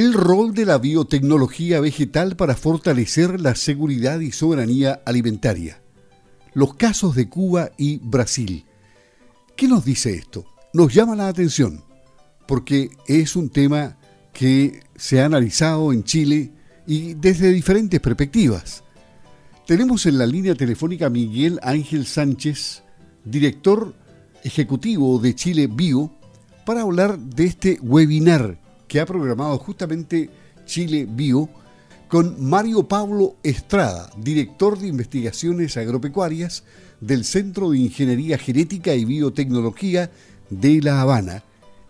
el rol de la biotecnología vegetal para fortalecer la seguridad y soberanía alimentaria. Los casos de Cuba y Brasil. ¿Qué nos dice esto? Nos llama la atención porque es un tema que se ha analizado en Chile y desde diferentes perspectivas. Tenemos en la línea telefónica Miguel Ángel Sánchez, director ejecutivo de Chile Bio, para hablar de este webinar que ha programado justamente Chile Bio con Mario Pablo Estrada, director de investigaciones agropecuarias del Centro de Ingeniería Genética y Biotecnología de La Habana,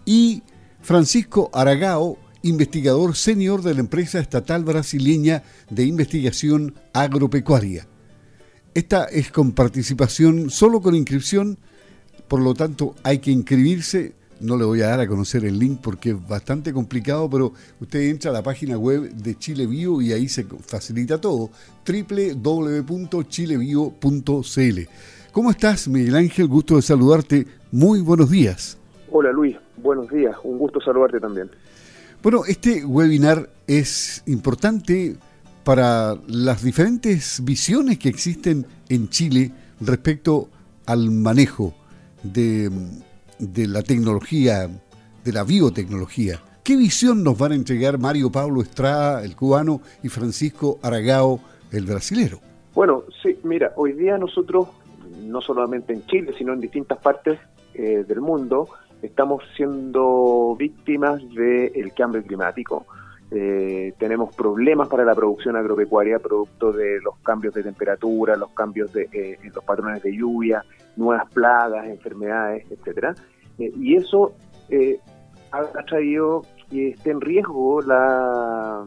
y Francisco Aragao, investigador senior de la empresa estatal brasileña de investigación agropecuaria. Esta es con participación solo con inscripción, por lo tanto hay que inscribirse. No le voy a dar a conocer el link porque es bastante complicado, pero usted entra a la página web de Chile Bio y ahí se facilita todo. www.chilebio.cl. ¿Cómo estás, Miguel Ángel? Gusto de saludarte. Muy buenos días. Hola, Luis. Buenos días. Un gusto saludarte también. Bueno, este webinar es importante para las diferentes visiones que existen en Chile respecto al manejo de, la tecnología, de la biotecnología. ¿Qué visión nos van a entregar Mario Pablo Estrada, el cubano, y Francisco Aragao, el brasilero? Bueno, sí, mira, hoy día nosotros, no solamente en Chile, sino en distintas partes eh, del mundo, estamos siendo víctimas del cambio climático. Eh, tenemos problemas para la producción agropecuaria producto de los cambios de temperatura, los cambios de, eh, en los patrones de lluvia, nuevas plagas, enfermedades, etcétera. Eh, y eso ha, traído que esté en riesgo la,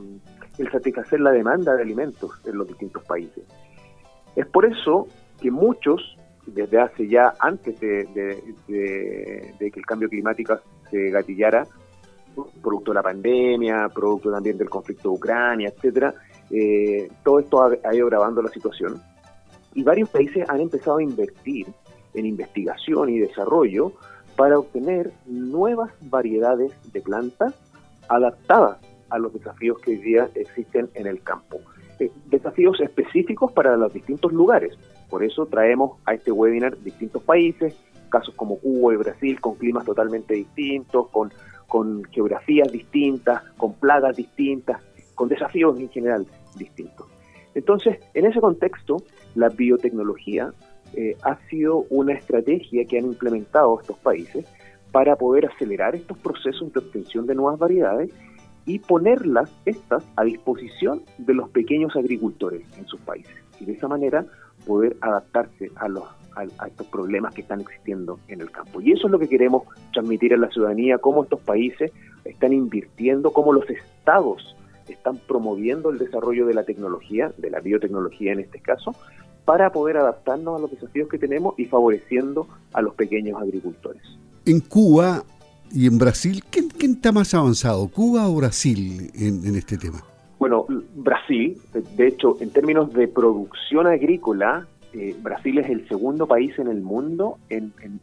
el satisfacer la demanda de alimentos en los distintos países. Es por eso que muchos desde hace ya, antes de, que el cambio climático se gatillara, producto de la pandemia, producto también del conflicto de Ucrania, etcétera, eh, todo esto ha, ido grabando la situación. Y varios países han empezado a invertir en investigación y desarrollo para obtener nuevas variedades de plantas adaptadas a los desafíos que hoy día existen en el campo. Eh, desafíos específicos para los distintos lugares. Por eso traemos a este webinar distintos países, casos como Cuba y Brasil, con climas totalmente distintos, con, con geografías distintas, con plagas distintas, con desafíos en general distintos. Entonces, en ese contexto, la biotecnología eh, ha sido una estrategia que han implementado estos países para poder acelerar estos procesos de obtención de nuevas variedades y ponerlas, estas, a disposición de los pequeños agricultores en sus países. Y de esa manera poder adaptarse a, los, a, estos problemas que están existiendo en el campo. Y eso es lo que queremos transmitir a la ciudadanía, cómo estos países están invirtiendo, cómo los estados están promoviendo el desarrollo de la tecnología, de la biotecnología en este caso, para poder adaptarnos a los desafíos que tenemos y favoreciendo a los pequeños agricultores. En Cuba y en Brasil, ¿quién, está más avanzado, Cuba o Brasil en, este tema? Bueno, Brasil, de hecho, en términos de producción agrícola, eh, Brasil es el segundo país en el mundo en, en,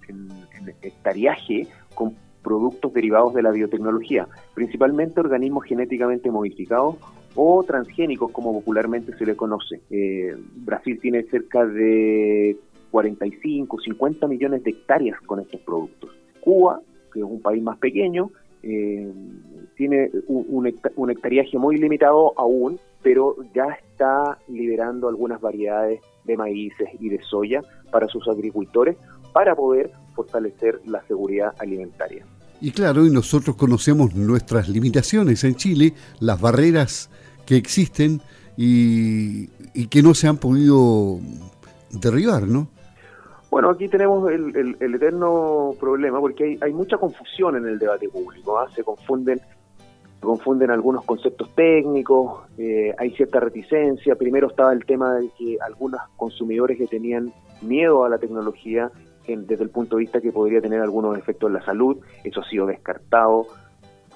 hectariaje con productos derivados de la biotecnología, principalmente organismos genéticamente modificados o transgénicos, como popularmente se le conoce. Eh, Brasil tiene cerca de 45, 50 millones de hectáreas con estos productos. Cuba que es un país más pequeño, eh, tiene un, un, hectariaje muy limitado aún, pero ya está liberando algunas variedades de maíces y de soya para sus agricultores para poder fortalecer la seguridad alimentaria. Y claro, y nosotros conocemos nuestras limitaciones en Chile, las barreras que existen y, y que no se han podido derribar, ¿no? Bueno, aquí tenemos el, eterno problema porque hay, mucha confusión en el debate público. ¿ah? Se confunden confunden algunos conceptos técnicos, eh, hay cierta reticencia. Primero estaba el tema de que algunos consumidores que tenían miedo a la tecnología desde el punto de vista que podría tener algunos efectos en la salud, eso ha sido descartado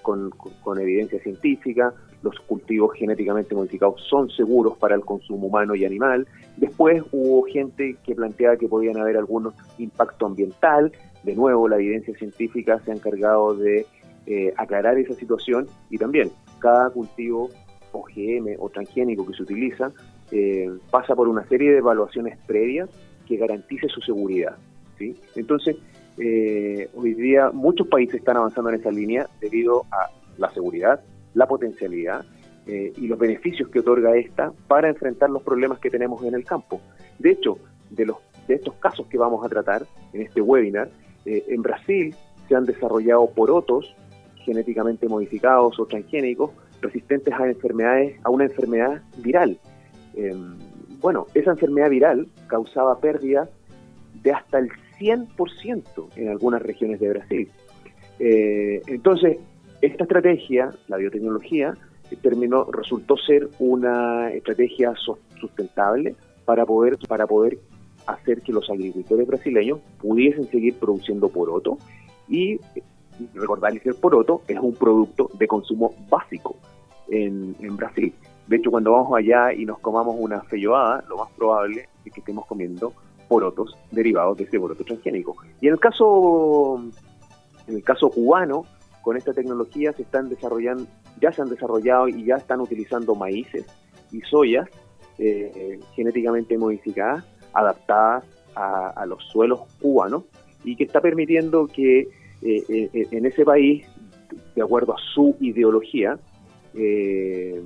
con, con evidencia científica los cultivos genéticamente modificados son seguros para el consumo humano y animal. Después hubo gente que planteaba que podían haber algunos impacto ambiental. De nuevo, la evidencia científica se ha encargado de eh, aclarar esa situación y también cada cultivo OGM o transgénico que se utiliza eh, pasa por una serie de evaluaciones previas que garantice su seguridad. ¿sí? Entonces, eh, hoy día muchos países están avanzando en esa línea debido a la seguridad, la potencialidad eh, y los beneficios que otorga esta para enfrentar los problemas que tenemos en el campo. De hecho, de, los, de estos casos que vamos a tratar en este webinar, en Brasil se han desarrollado porotos genéticamente modificados o transgénicos resistentes a enfermedades, a una enfermedad viral. Em, bueno, esa enfermedad viral causaba pérdidas de hasta el 100% en algunas regiones de Brasil. Eh, entonces, esta estrategia, la biotecnología, terminó, resultó ser una estrategia sustentable para poder, para poder hacer que los agricultores brasileños pudiesen seguir produciendo poroto y recordarles que el poroto es un producto de consumo básico en, en Brasil. De hecho, cuando vamos allá y nos comamos una feijoada, lo más probable es que estemos comiendo porotos derivados de ese poroto transgénico. Y en el caso, en el caso cubano, con esta tecnología se están desarrollando, ya se han desarrollado y ya están utilizando maíces y soyas eh, genéticamente modificadas, adaptadas a, los suelos cubanos, y que está permitiendo que eh, eh, en ese país, de acuerdo a su ideología, eh,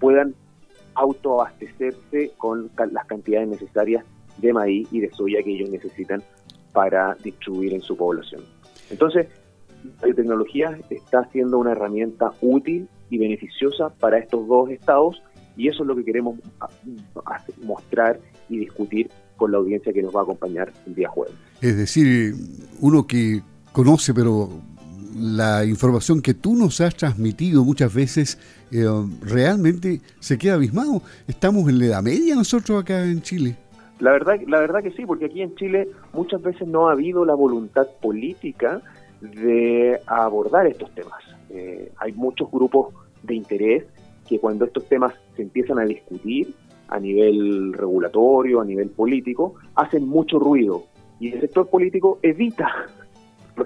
puedan autoabastecerse con las cantidades necesarias de maíz y de soya que ellos necesitan para distribuir en su población. Entonces, la biotecnología está siendo una herramienta útil y beneficiosa para estos dos estados y eso es lo que queremos mostrar y discutir con la audiencia que nos va a acompañar el día jueves. Es decir, uno que conoce pero la información que tú nos has transmitido muchas veces eh, realmente se queda abismado. Estamos en la edad media nosotros acá en Chile. La verdad, la verdad que sí, porque aquí en Chile muchas veces no ha habido la voluntad política de abordar estos temas. Eh, hay muchos grupos de interés que cuando estos temas se empiezan a discutir a nivel regulatorio, a nivel político, hacen mucho ruido y el sector político evita,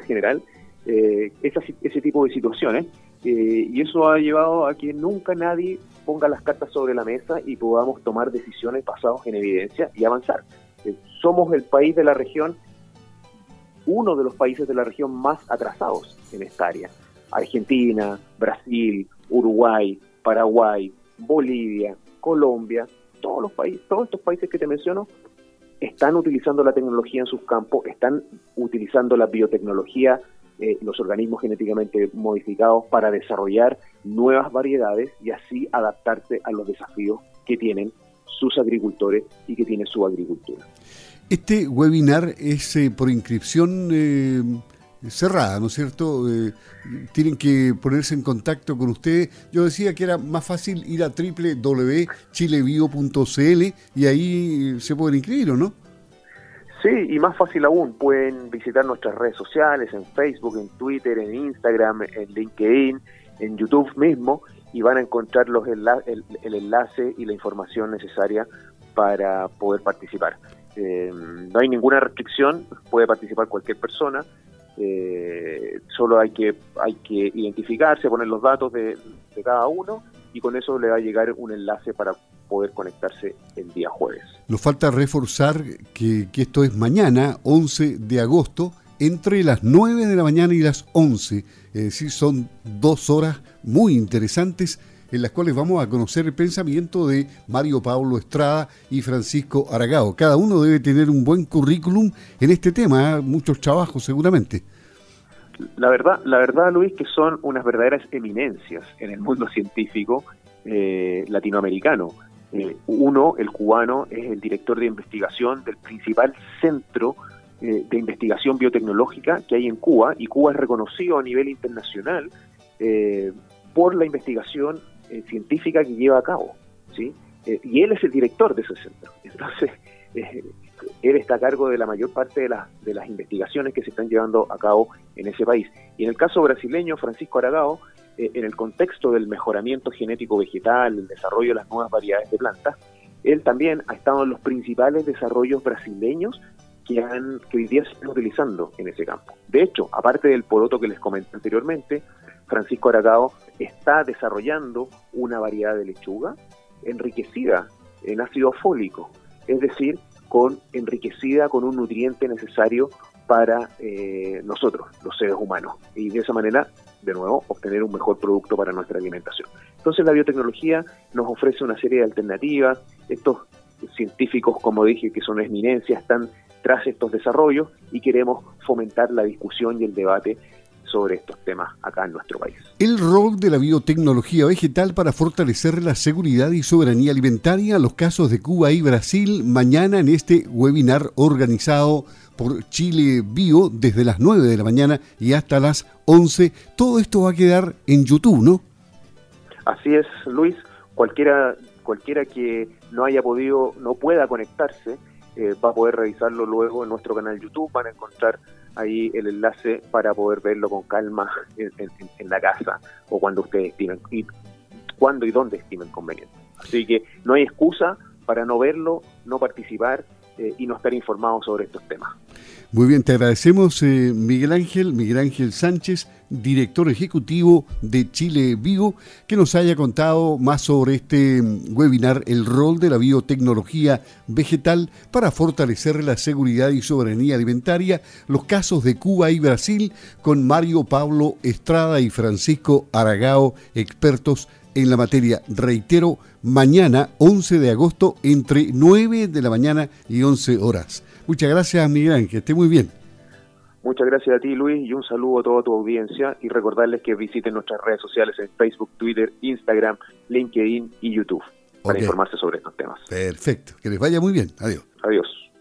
general, eh, ese tipo de situaciones. Eh, y eso ha llevado a que nunca nadie ponga las cartas sobre la mesa y podamos tomar decisiones basadas en evidencia y avanzar. Eh, somos el país de la región, uno de los países de la región más atrasados en esta área. Argentina, Brasil, Uruguay, Paraguay, Bolivia, Colombia, todos los países, todos estos países que te menciono están utilizando la tecnología en sus campos, están utilizando la biotecnología eh, los organismos genéticamente modificados para desarrollar nuevas variedades y así adaptarse a los desafíos que tienen sus agricultores y que tiene su agricultura. Este webinar es eh, por inscripción eh, cerrada, ¿no es cierto? tienen que ponerse en contacto con usted. Yo decía que era más fácil ir a www.chilebio.cl y ahí se pueden inscribir, ¿o no? Sí, y más fácil aún, pueden visitar nuestras redes sociales, en Facebook, en Twitter, en Instagram, en LinkedIn, en YouTube mismo, y van a encontrar los el, enlace y la información necesaria para poder participar. Eh, no hay ninguna restricción, puede participar cualquier persona, eh, solo hay que, hay que identificarse, poner los datos de, cada uno y con eso le va a llegar un enlace para poder conectarse el día jueves. Nos falta reforzar que, esto es mañana, 11 de agosto, entre las 9 de la mañana y las 11. Es decir, son dos horas muy interesantes en las cuales vamos a conocer el pensamiento de Mario Pablo Estrada y Francisco Aragao. Cada uno debe tener un buen currículum en este tema, ¿eh? muchos trabajos seguramente. La verdad, la verdad, Luis, que son unas verdaderas eminencias en el mundo científico eh, latinoamericano. Eh, uno, el cubano, es el director de investigación del principal centro de investigación biotecnológica que hay en Cuba, y Cuba es reconocido a nivel internacional por la investigación científica que lleva a cabo. ¿sí? y él es el director de ese centro. Entonces, él está a cargo de la mayor parte de, de las investigaciones que se están llevando a cabo en ese país. Y en el caso brasileño, Francisco Aragao eh, en el contexto del mejoramiento genético vegetal, el desarrollo de las nuevas variedades de plantas, él también ha estado en los principales desarrollos brasileños que, han, que hoy día se están utilizando en ese campo. De hecho, aparte del poroto que les comenté anteriormente, Francisco Aragao está desarrollando una variedad de lechuga enriquecida en ácido fólico, es decir, con enriquecida con un nutriente necesario para eh, nosotros, los seres humanos, y de esa manera, de nuevo, obtener un mejor producto para nuestra alimentación. Entonces la biotecnología nos ofrece una serie de alternativas, estos científicos, como dije, que son eminencias, están tras estos desarrollos y queremos fomentar la discusión y el debate sobre estos temas acá en nuestro país. El rol de la biotecnología vegetal para fortalecer la seguridad y soberanía alimentaria, los casos de Cuba y Brasil, mañana en este webinar organizado por Chile Bio desde las 9 de la mañana y hasta las 11. Todo esto va a quedar en YouTube, ¿no? Así es, Luis. Cualquiera, cualquiera que no haya podido, no pueda conectarse, eh, va a poder revisarlo luego en nuestro canal YouTube. Van a encontrar ahí el enlace para poder verlo con calma en, la casa o cuando ustedes estimen, y cuando y dónde estimen conveniente. Así que no hay excusa para no verlo, no participar eh, y no estar informados sobre estos temas. Muy bien, te agradecemos eh, Miguel Ángel, Miguel Ángel Sánchez, director ejecutivo de Chile Vivo, que nos haya contado más sobre este mm, webinar, el rol de la biotecnología vegetal para fortalecer la seguridad y soberanía alimentaria, los casos de Cuba y Brasil, con Mario Pablo Estrada y Francisco Aragao, expertos la materia. Reitero, mañana 11 de agosto entre 9 de la mañana y 11 horas. Muchas gracias, Miguel, que esté muy bien. Muchas gracias a ti, Luis, y un saludo a toda tu audiencia y recordarles que visiten nuestras redes sociales en Facebook, Twitter, Instagram, LinkedIn y YouTube para informarse sobre estos temas. Perfecto, que les vaya muy bien. Adiós. Adiós.